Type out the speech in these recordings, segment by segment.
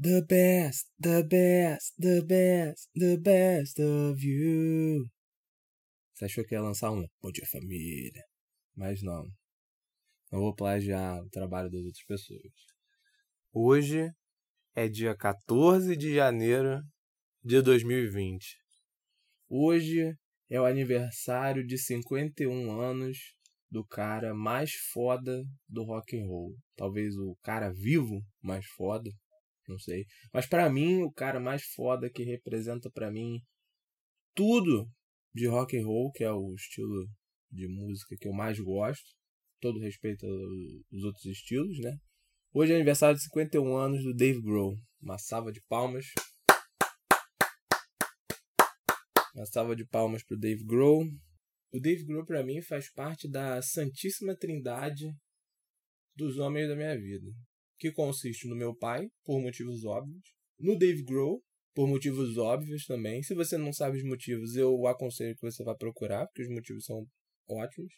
The best, the best, the best, the best of you. Você achou que ia lançar um Bom Dia Família? Mas não. Não vou plagiar o trabalho das outras pessoas. Hoje é dia 14 de janeiro de 2020. Hoje é o aniversário de 51 anos do cara mais foda do rock and roll. Talvez o cara vivo mais foda, não sei. Mas para mim, o cara mais foda que representa para mim tudo de rock and roll, que é o estilo de música que eu mais gosto. Todo respeito aos outros estilos, né? Hoje é aniversário de 51 anos do Dave Grohl. Uma salva de palmas. Uma salva de palmas pro Dave Grohl. O Dave Grohl para mim faz parte da santíssima trindade dos homens da minha vida que consiste no meu pai, por motivos óbvios, no Dave Grohl, por motivos óbvios também. Se você não sabe os motivos, eu aconselho que você vá procurar, porque os motivos são ótimos.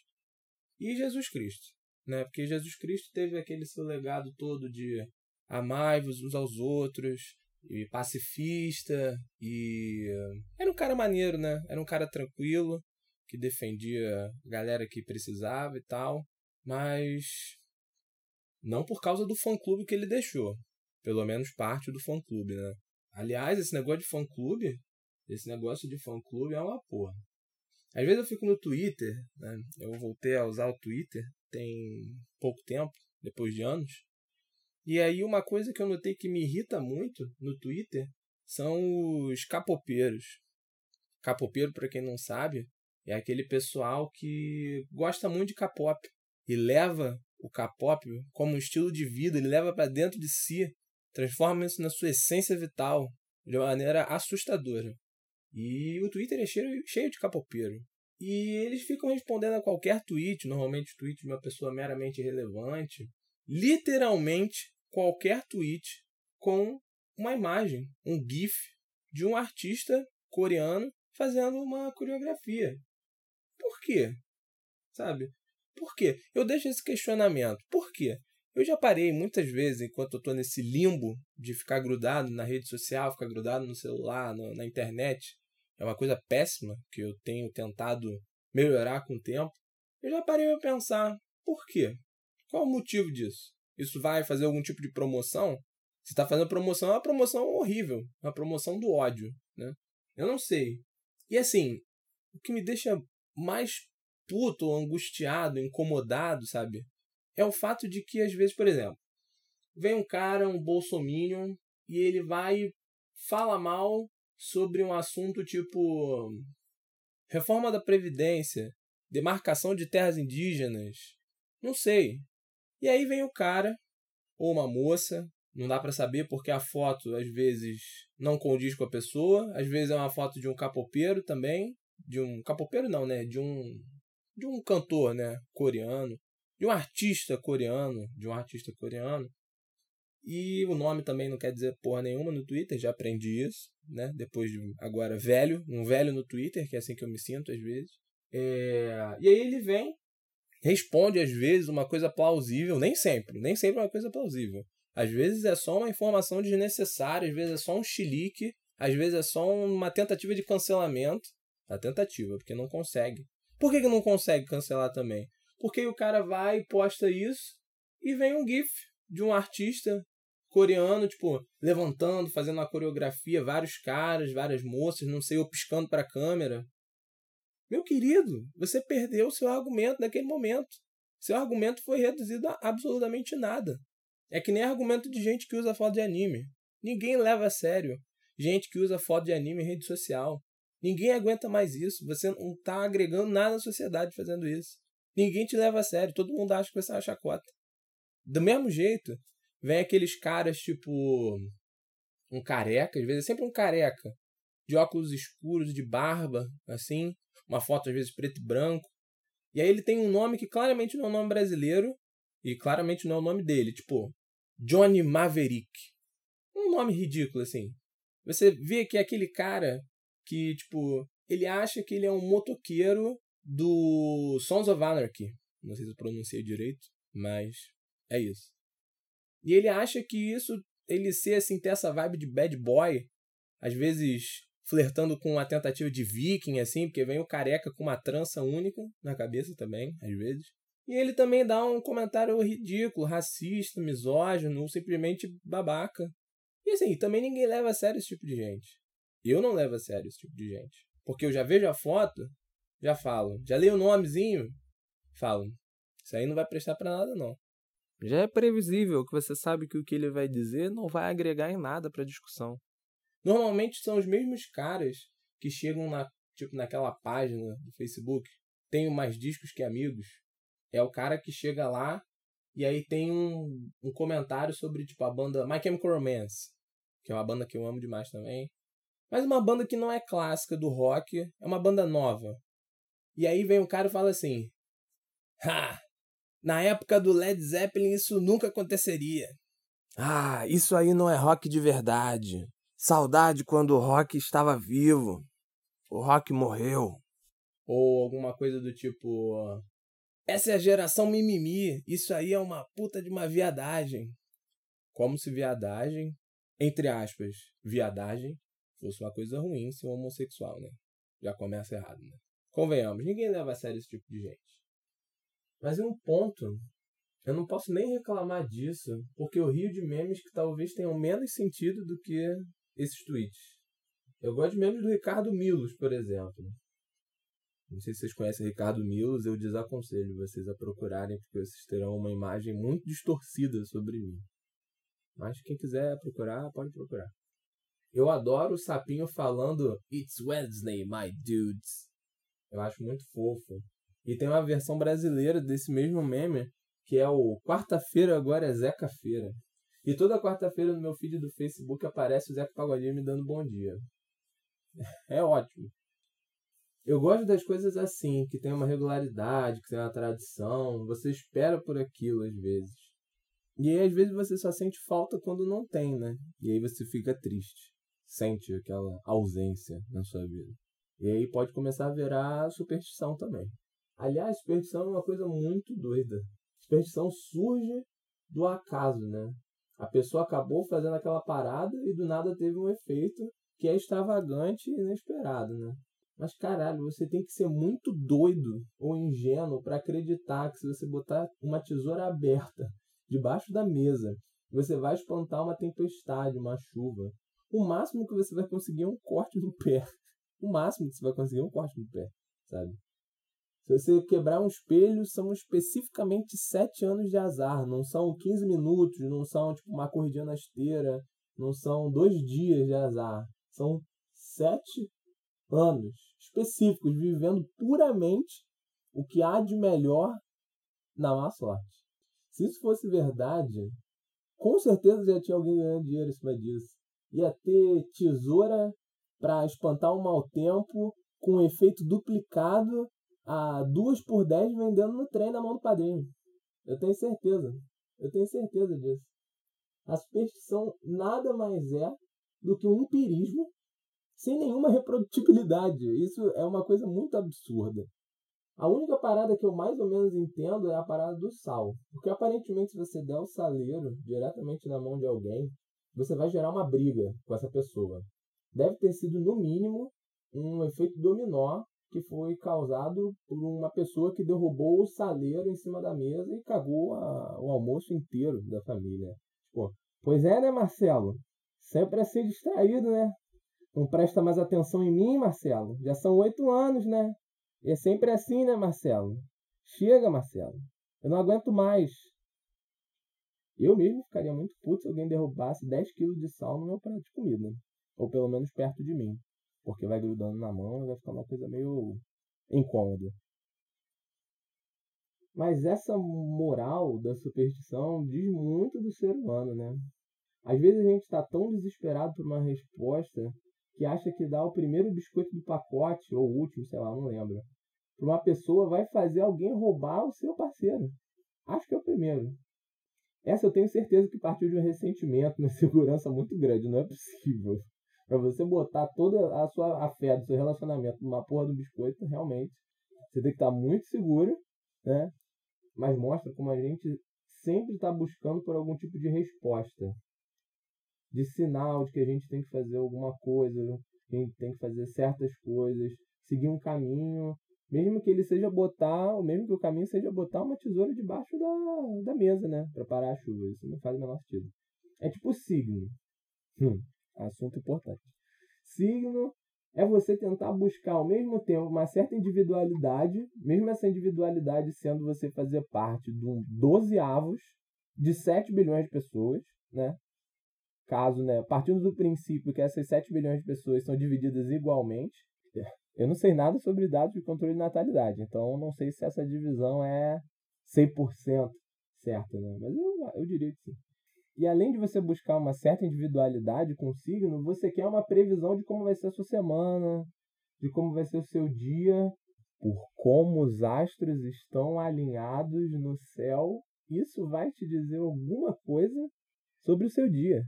E Jesus Cristo, né? Porque Jesus Cristo teve aquele seu legado todo de amai-vos uns aos outros, e pacifista, e era um cara maneiro, né? Era um cara tranquilo, que defendia a galera que precisava e tal, mas não por causa do fã-clube que ele deixou. Pelo menos parte do fã-clube, né? Aliás, esse negócio de fã-clube, esse negócio de fã-clube é uma porra. Às vezes eu fico no Twitter, né? Eu voltei a usar o Twitter tem pouco tempo, depois de anos. E aí uma coisa que eu notei que me irrita muito no Twitter são os capopeiros. Capopeiro, para quem não sabe, é aquele pessoal que gosta muito de K-pop e leva o K-pop como um estilo de vida, ele leva para dentro de si, transforma isso na sua essência vital de uma maneira assustadora. E o Twitter é cheio, cheio de capopeiro. E eles ficam respondendo a qualquer tweet, normalmente tweet de uma pessoa meramente irrelevante, literalmente qualquer tweet com uma imagem, um GIF de um artista coreano fazendo uma coreografia. Por quê? Sabe? Por quê? Eu deixo esse questionamento. Por quê? Eu já parei muitas vezes, enquanto eu estou nesse limbo de ficar grudado na rede social, ficar grudado no celular, no, na internet. É uma coisa péssima que eu tenho tentado melhorar com o tempo. Eu já parei a pensar, por quê? Qual o motivo disso? Isso vai fazer algum tipo de promoção? Se está fazendo promoção, é uma promoção horrível, uma promoção do ódio, né? Eu não sei. E assim, o que me deixa mais puto, ou angustiado, incomodado, sabe? É o fato de que, às vezes, por exemplo, vem um cara, um bolsominion, e ele vai fala mal sobre um assunto tipo reforma da Previdência, demarcação de terras indígenas, não sei. E aí vem o cara, ou uma moça, não dá para saber porque a foto às vezes não condiz com a pessoa, às vezes é uma foto de um capopeiro também, de um capopeiro não, né, de um de um cantor, né, coreano, de um artista coreano, de um artista coreano. E o nome também não quer dizer porra nenhuma no Twitter, já aprendi isso, né? Depois de agora velho, um velho no Twitter, que é assim que eu me sinto às vezes. É... E aí ele vem, responde às vezes uma coisa plausível, nem sempre, nem sempre é uma coisa plausível. Às vezes é só uma informação desnecessária, às vezes é só um chilique, às vezes é só uma tentativa de cancelamento. A tentativa, porque não consegue. Por que, que não consegue cancelar também? Porque o cara vai e posta isso e vem um GIF de um artista coreano, tipo, levantando, fazendo uma coreografia, vários caras, várias moças, não sei, eu piscando para a câmera. Meu querido, você perdeu seu argumento naquele momento. Seu argumento foi reduzido a absolutamente nada. É que nem argumento de gente que usa foto de anime. Ninguém leva a sério gente que usa foto de anime em rede social. Ninguém aguenta mais isso. Você não está agregando nada à sociedade fazendo isso. Ninguém te leva a sério. Todo mundo acha que você é uma chacota. Do mesmo jeito, vem aqueles caras tipo. Um careca, às vezes é sempre um careca. De óculos escuros, de barba, assim. Uma foto às vezes preto e branco. E aí ele tem um nome que claramente não é um nome brasileiro. E claramente não é o nome dele. Tipo, Johnny Maverick. Um nome ridículo, assim. Você vê que aquele cara que, tipo, ele acha que ele é um motoqueiro do Sons of Anarchy. Não sei se eu pronunciei direito, mas é isso. E ele acha que isso ele ser assim, ter essa vibe de bad boy, às vezes flertando com uma tentativa de viking, assim, porque vem o careca com uma trança única na cabeça também, às vezes. E ele também dá um comentário ridículo, racista, misógino, simplesmente babaca. E assim, também ninguém leva a sério esse tipo de gente. Eu não levo a sério esse tipo de gente. Porque eu já vejo a foto, já falo. Já leio o nomezinho, falo. Isso aí não vai prestar para nada, não. Já é previsível que você sabe que o que ele vai dizer não vai agregar em nada para a discussão. Normalmente são os mesmos caras que chegam na, tipo, naquela página do Facebook. Tenho mais discos que amigos. É o cara que chega lá e aí tem um, um comentário sobre tipo a banda My Chemical Romance, que é uma banda que eu amo demais também. Mas uma banda que não é clássica do rock, é uma banda nova. E aí vem o cara e fala assim: Ha! Na época do Led Zeppelin isso nunca aconteceria. Ah, isso aí não é rock de verdade. Saudade quando o rock estava vivo. O rock morreu. Ou alguma coisa do tipo. Essa é a geração mimimi. Isso aí é uma puta de uma viadagem. Como se viadagem, entre aspas, viadagem, fosse uma coisa ruim se um homossexual, né? Já começa errado, né? Convenhamos, ninguém leva a sério esse tipo de gente. Mas em um ponto, eu não posso nem reclamar disso, porque eu rio de memes que talvez tenham menos sentido do que esses tweets. Eu gosto de memes do Ricardo Milos, por exemplo. Não sei se vocês conhecem Ricardo Milos, eu desaconselho vocês a procurarem, porque vocês terão uma imagem muito distorcida sobre mim. Mas quem quiser procurar, pode procurar. Eu adoro o sapinho falando It's Wednesday, my dudes. Eu acho muito fofo. E tem uma versão brasileira desse mesmo meme, que é o Quarta-feira agora é Zeca-feira. E toda quarta-feira no meu feed do Facebook aparece o Zeca Pagodinho me dando bom dia. É ótimo. Eu gosto das coisas assim, que tem uma regularidade, que tem uma tradição. Você espera por aquilo às vezes. E aí, às vezes, você só sente falta quando não tem, né? E aí você fica triste. Sente aquela ausência na sua vida. E aí pode começar a virar superstição também. Aliás, superstição é uma coisa muito doida. Superstição surge do acaso, né? A pessoa acabou fazendo aquela parada e do nada teve um efeito que é extravagante e inesperado, né? Mas caralho, você tem que ser muito doido ou ingênuo para acreditar que se você botar uma tesoura aberta debaixo da mesa, você vai espantar uma tempestade, uma chuva. O máximo que você vai conseguir é um corte no pé. O máximo que você vai conseguir é um corte no pé, sabe? Se você quebrar um espelho, são especificamente 7 anos de azar. Não são 15 minutos, não são tipo uma corridinha na esteira, não são dois dias de azar. São 7 anos específicos, vivendo puramente o que há de melhor na má sorte. Se isso fosse verdade, com certeza já tinha alguém ganhando dinheiro em cima disso. Ia ter tesoura para espantar um mau tempo com um efeito duplicado a duas por dez vendendo no trem na mão do padrinho. Eu tenho certeza. Eu tenho certeza disso. A superstição nada mais é do que um empirismo sem nenhuma reprodutibilidade. Isso é uma coisa muito absurda. A única parada que eu mais ou menos entendo é a parada do sal. Porque aparentemente, se você der o saleiro diretamente na mão de alguém, você vai gerar uma briga com essa pessoa. Deve ter sido, no mínimo, um efeito dominó que foi causado por uma pessoa que derrubou o saleiro em cima da mesa e cagou a, o almoço inteiro da família. Pois é, né, Marcelo? Sempre assim distraído, né? Não presta mais atenção em mim, Marcelo? Já são oito anos, né? E é sempre assim, né, Marcelo? Chega, Marcelo. Eu não aguento mais. Eu mesmo ficaria muito puto se alguém derrubasse 10 quilos de sal no meu prato de comida. Ou pelo menos perto de mim porque vai grudando na mão e vai ficar uma coisa meio incômoda. Mas essa moral da superstição diz muito do ser humano, né? Às vezes a gente está tão desesperado por uma resposta que acha que dar o primeiro biscoito do pacote, ou o último, sei lá, não lembro, para uma pessoa vai fazer alguém roubar o seu parceiro. Acho que é o primeiro. Essa eu tenho certeza que partiu de um ressentimento, uma segurança muito grande, não é possível. Para você botar toda a sua a fé do seu relacionamento numa porra do biscoito, realmente, você tem que estar muito seguro, né? Mas mostra como a gente sempre está buscando por algum tipo de resposta. de sinal de que a gente tem que fazer alguma coisa, que a gente tem que fazer certas coisas, seguir um caminho, mesmo que ele seja botar, ou mesmo que o caminho seja botar uma tesoura debaixo da, da mesa, né, para parar a chuva. Isso não faz o menor sentido. É tipo signo. Hum, assunto importante. Signo é você tentar buscar ao mesmo tempo uma certa individualidade, mesmo essa individualidade sendo você fazer parte de um 12 avos de 7 bilhões de pessoas, né? Caso, né, partindo do princípio que essas 7 bilhões de pessoas são divididas igualmente, eu não sei nada sobre dados de controle de natalidade, então não sei se essa divisão é 100% certa, né? Mas eu, eu diria que sim. E além de você buscar uma certa individualidade com o signo, você quer uma previsão de como vai ser a sua semana, de como vai ser o seu dia, por como os astros estão alinhados no céu. Isso vai te dizer alguma coisa sobre o seu dia.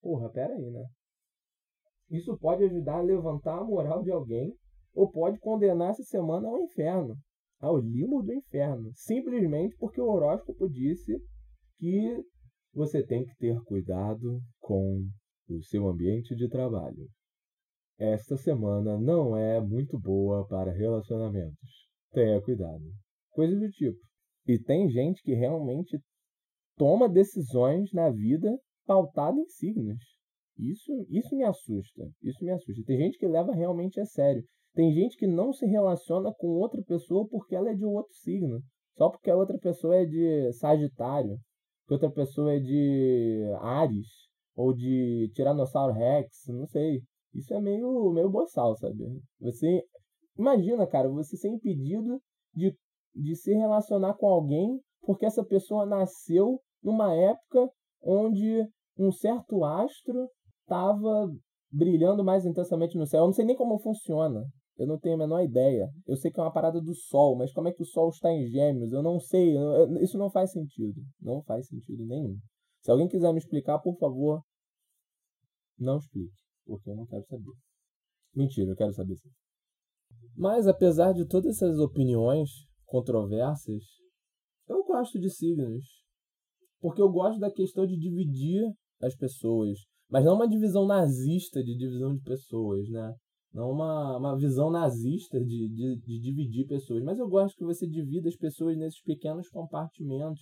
Porra, pera aí, né? Isso pode ajudar a levantar a moral de alguém ou pode condenar essa semana ao inferno, ao limo do inferno, simplesmente porque o horóscopo disse que você tem que ter cuidado com o seu ambiente de trabalho. Esta semana não é muito boa para relacionamentos. Tenha cuidado. Coisa do tipo. E tem gente que realmente toma decisões na vida pautada em signos. Isso, isso me assusta. Isso me assusta. Tem gente que leva realmente a sério. Tem gente que não se relaciona com outra pessoa porque ela é de outro signo. Só porque a outra pessoa é de Sagitário que outra pessoa é de Ares ou de Tiranossauro Rex, não sei. Isso é meio, meio boçal, sabe? Você imagina, cara, você ser impedido de, de se relacionar com alguém porque essa pessoa nasceu numa época onde um certo astro estava brilhando mais intensamente no céu. Eu não sei nem como funciona. Eu não tenho a menor ideia. Eu sei que é uma parada do Sol, mas como é que o Sol está em Gêmeos? Eu não sei. Isso não faz sentido. Não faz sentido nenhum. Se alguém quiser me explicar, por favor, não explique, porque eu não quero saber. Mentira, eu quero saber sim. Mas apesar de todas essas opiniões controversas, eu gosto de signos. Porque eu gosto da questão de dividir as pessoas. Mas não uma divisão nazista de divisão de pessoas, né? não uma, uma visão nazista de, de, de dividir pessoas. Mas eu gosto que você divida as pessoas nesses pequenos compartimentos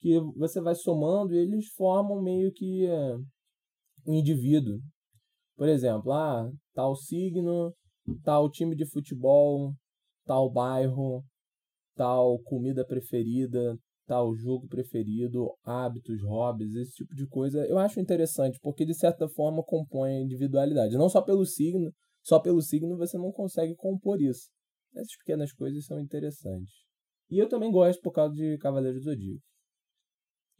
que você vai somando e eles formam meio que uh, um indivíduo. Por exemplo, ah, tal signo, tal time de futebol, tal bairro, tal comida preferida, tal jogo preferido, hábitos, hobbies, esse tipo de coisa. Eu acho interessante porque de certa forma compõe a individualidade, não só pelo signo, só pelo signo você não consegue compor isso. Essas pequenas coisas são interessantes. E eu também gosto por causa de Cavaleiro do Zodíaco.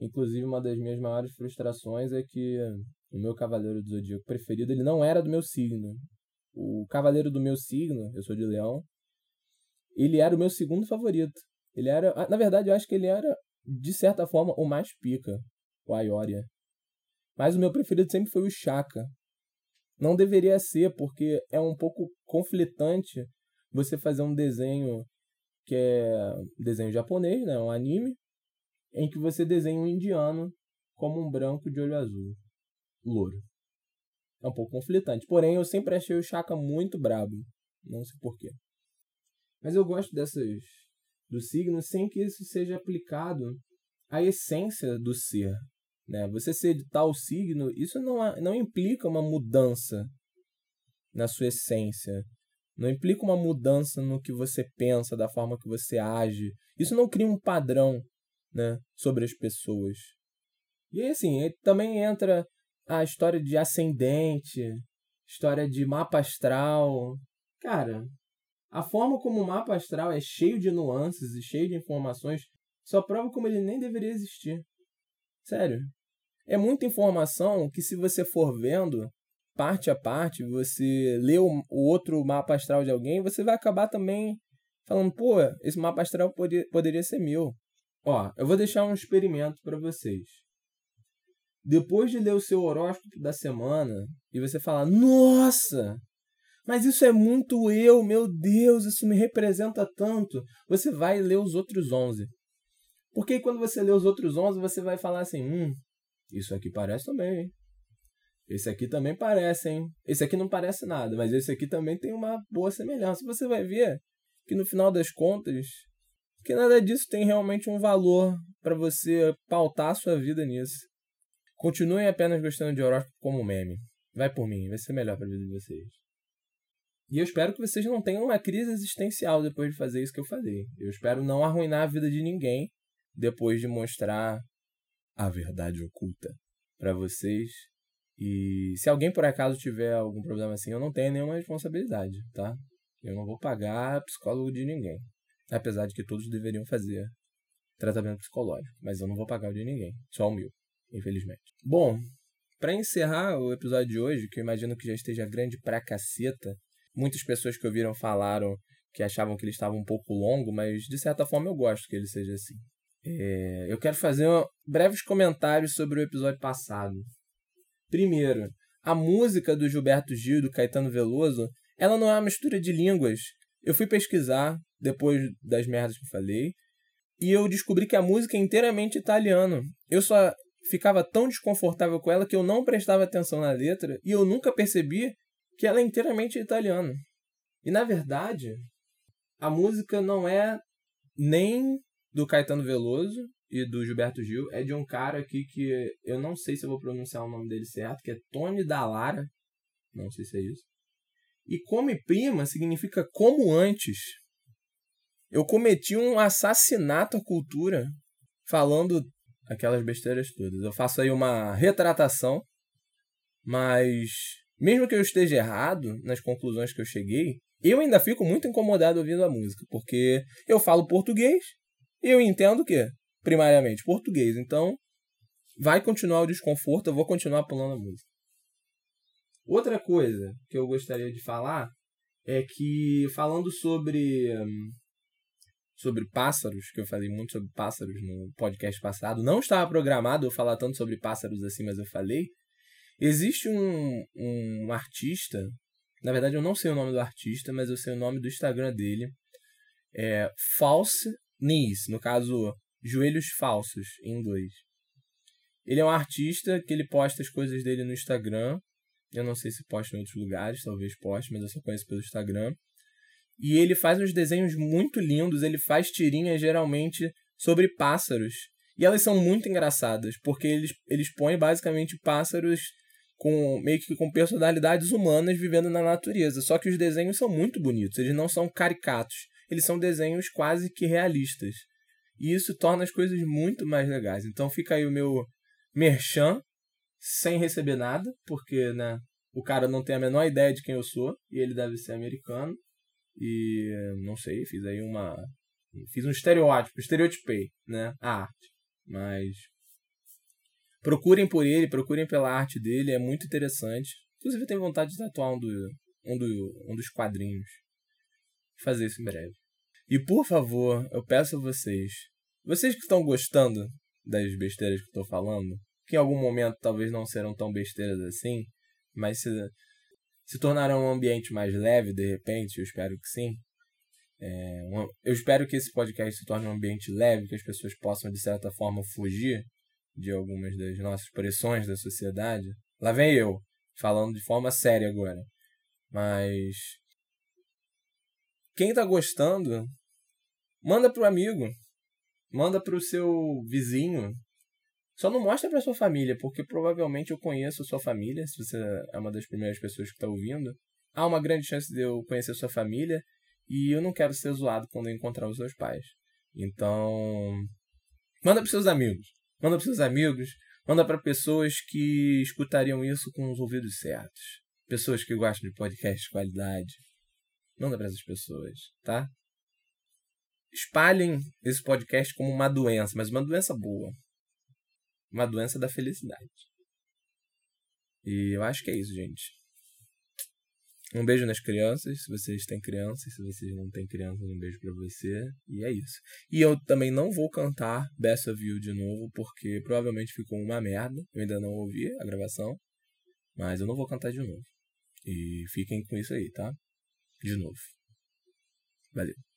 Inclusive, uma das minhas maiores frustrações é que o meu Cavaleiro do Zodíaco preferido ele não era do meu signo. O Cavaleiro do meu signo, eu sou de Leão, ele era o meu segundo favorito. Ele era, ah, na verdade, eu acho que ele era de certa forma o mais pica, o Aioria. Mas o meu preferido sempre foi o Chaka, não deveria ser, porque é um pouco conflitante você fazer um desenho que é desenho japonês, né, um anime, em que você desenha um indiano como um branco de olho azul, louro. É um pouco conflitante. Porém, eu sempre achei o Shaka muito brabo. Não sei porquê. Mas eu gosto dessas dos signos sem que isso seja aplicado à essência do ser. Né? Você ser de tal signo, isso não, não implica uma mudança na sua essência. Não implica uma mudança no que você pensa, da forma que você age. Isso não cria um padrão né, sobre as pessoas. E assim, também entra a história de ascendente, história de mapa astral. Cara, a forma como o mapa astral é cheio de nuances e cheio de informações só prova como ele nem deveria existir. Sério. É muita informação que, se você for vendo parte a parte, você lê o, outro mapa astral de alguém, você vai acabar também falando, pô, esse mapa astral poderia ser meu. Ó, eu vou deixar um experimento para vocês. Depois de ler o seu horóscopo da semana e você falar, nossa, mas isso é muito eu, meu Deus, isso me representa tanto. Você vai ler os outros 11. Porque quando você lê os outros 11, você vai falar assim: hum, Isso aqui parece também, hein? Esse aqui também parece, hein? Esse aqui não parece nada, mas esse aqui também tem uma boa semelhança. Você vai ver que no final das contas, que nada disso tem realmente um valor para você pautar a sua vida nisso. Continuem apenas gostando de horóscopo como meme. Vai por mim, vai ser melhor para a vida de vocês. E eu espero que vocês não tenham uma crise existencial depois de fazer isso que eu falei. Eu espero não arruinar a vida de ninguém depois de mostrar a verdade oculta para vocês. E se alguém por acaso tiver algum problema assim, eu não tenho nenhuma responsabilidade, tá? Eu não vou pagar psicólogo de ninguém. Apesar de que todos deveriam fazer tratamento psicológico. Mas eu não vou pagar o de ninguém. Só o meu, infelizmente. Bom, para encerrar o episódio de hoje, que eu imagino que já esteja grande pra caceta, muitas pessoas que ouviram falaram que achavam que ele estava um pouco longo, mas de certa forma eu gosto que ele seja assim. É, eu quero fazer breves comentários sobre o episódio passado. Primeiro, a música do Gilberto Gil e do Caetano Veloso, ela não é uma mistura de línguas. Eu fui pesquisar depois das merdas que eu falei e eu descobri que a música é inteiramente italiana. Eu só ficava tão desconfortável com ela que eu não prestava atenção na letra e eu nunca percebi que ela é inteiramente italiana. E na verdade, a música não é nem do Caetano Veloso e do Gilberto Gil, é de um cara aqui que eu não sei se eu vou pronunciar o nome dele certo, que é Tony Dallara. Não sei se é isso. E come prima significa como antes. Eu cometi um assassinato à cultura falando aquelas besteiras todas. Eu faço aí uma retratação, mas mesmo que eu esteja errado nas conclusões que eu cheguei, eu ainda fico muito incomodado ouvindo a música, porque eu falo português e eu entendo o quê? Primariamente, português. Então, vai continuar o desconforto, eu vou continuar pulando a música. Outra coisa que eu gostaria de falar é que, falando sobre sobre pássaros, que eu falei muito sobre pássaros no podcast passado, não estava programado eu falar tanto sobre pássaros assim, mas eu falei. Existe um, um artista, na verdade eu não sei o nome do artista, mas eu sei o nome do Instagram dele. É False Knees, no caso, joelhos falsos em inglês. Ele é um artista que ele posta as coisas dele no Instagram. Eu não sei se posta em outros lugares, talvez poste, mas eu só conheço pelo Instagram. E ele faz uns desenhos muito lindos, ele faz tirinhas geralmente sobre pássaros. E elas são muito engraçadas, porque eles, eles põem basicamente pássaros com meio que com personalidades humanas vivendo na natureza. Só que os desenhos são muito bonitos, eles não são caricatos, eles são desenhos quase que realistas. E isso torna as coisas muito mais legais. Então fica aí o meu merchan, sem receber nada, porque né, o cara não tem a menor ideia de quem eu sou, e ele deve ser americano. E não sei, fiz aí uma. Fiz um estereótipo, estereotipei, né? A arte. Mas. Procurem por ele, procurem pela arte dele, é muito interessante. Inclusive, tenho vontade de tatuar um, do, um, do, um dos quadrinhos. Vou fazer isso em breve. E por favor, eu peço a vocês, vocês que estão gostando das besteiras que eu estou falando, que em algum momento talvez não serão tão besteiras assim, mas se se tornarão um ambiente mais leve de repente, eu espero que sim. É, eu espero que esse podcast se torne um ambiente leve, que as pessoas possam, de certa forma, fugir de algumas das nossas pressões da sociedade. Lá vem eu, falando de forma séria agora. Mas. Quem tá gostando, manda pro amigo. Manda pro seu vizinho, só não mostra para sua família, porque provavelmente eu conheço a sua família, se você é uma das primeiras pessoas que está ouvindo. Há uma grande chance de eu conhecer a sua família e eu não quero ser zoado quando eu encontrar os seus pais. Então, manda para seus amigos. Manda para seus amigos, manda para pessoas que escutariam isso com os ouvidos certos. Pessoas que gostam de podcast de qualidade. Manda para essas pessoas, tá? Espalhem esse podcast como uma doença, mas uma doença boa uma doença da felicidade. E eu acho que é isso, gente. Um beijo nas crianças, se vocês têm crianças, se vocês não têm crianças, um beijo para você. E é isso. E eu também não vou cantar Best of You de novo, porque provavelmente ficou uma merda. Eu ainda não ouvi a gravação, mas eu não vou cantar de novo. E fiquem com isso aí, tá? De novo. Valeu.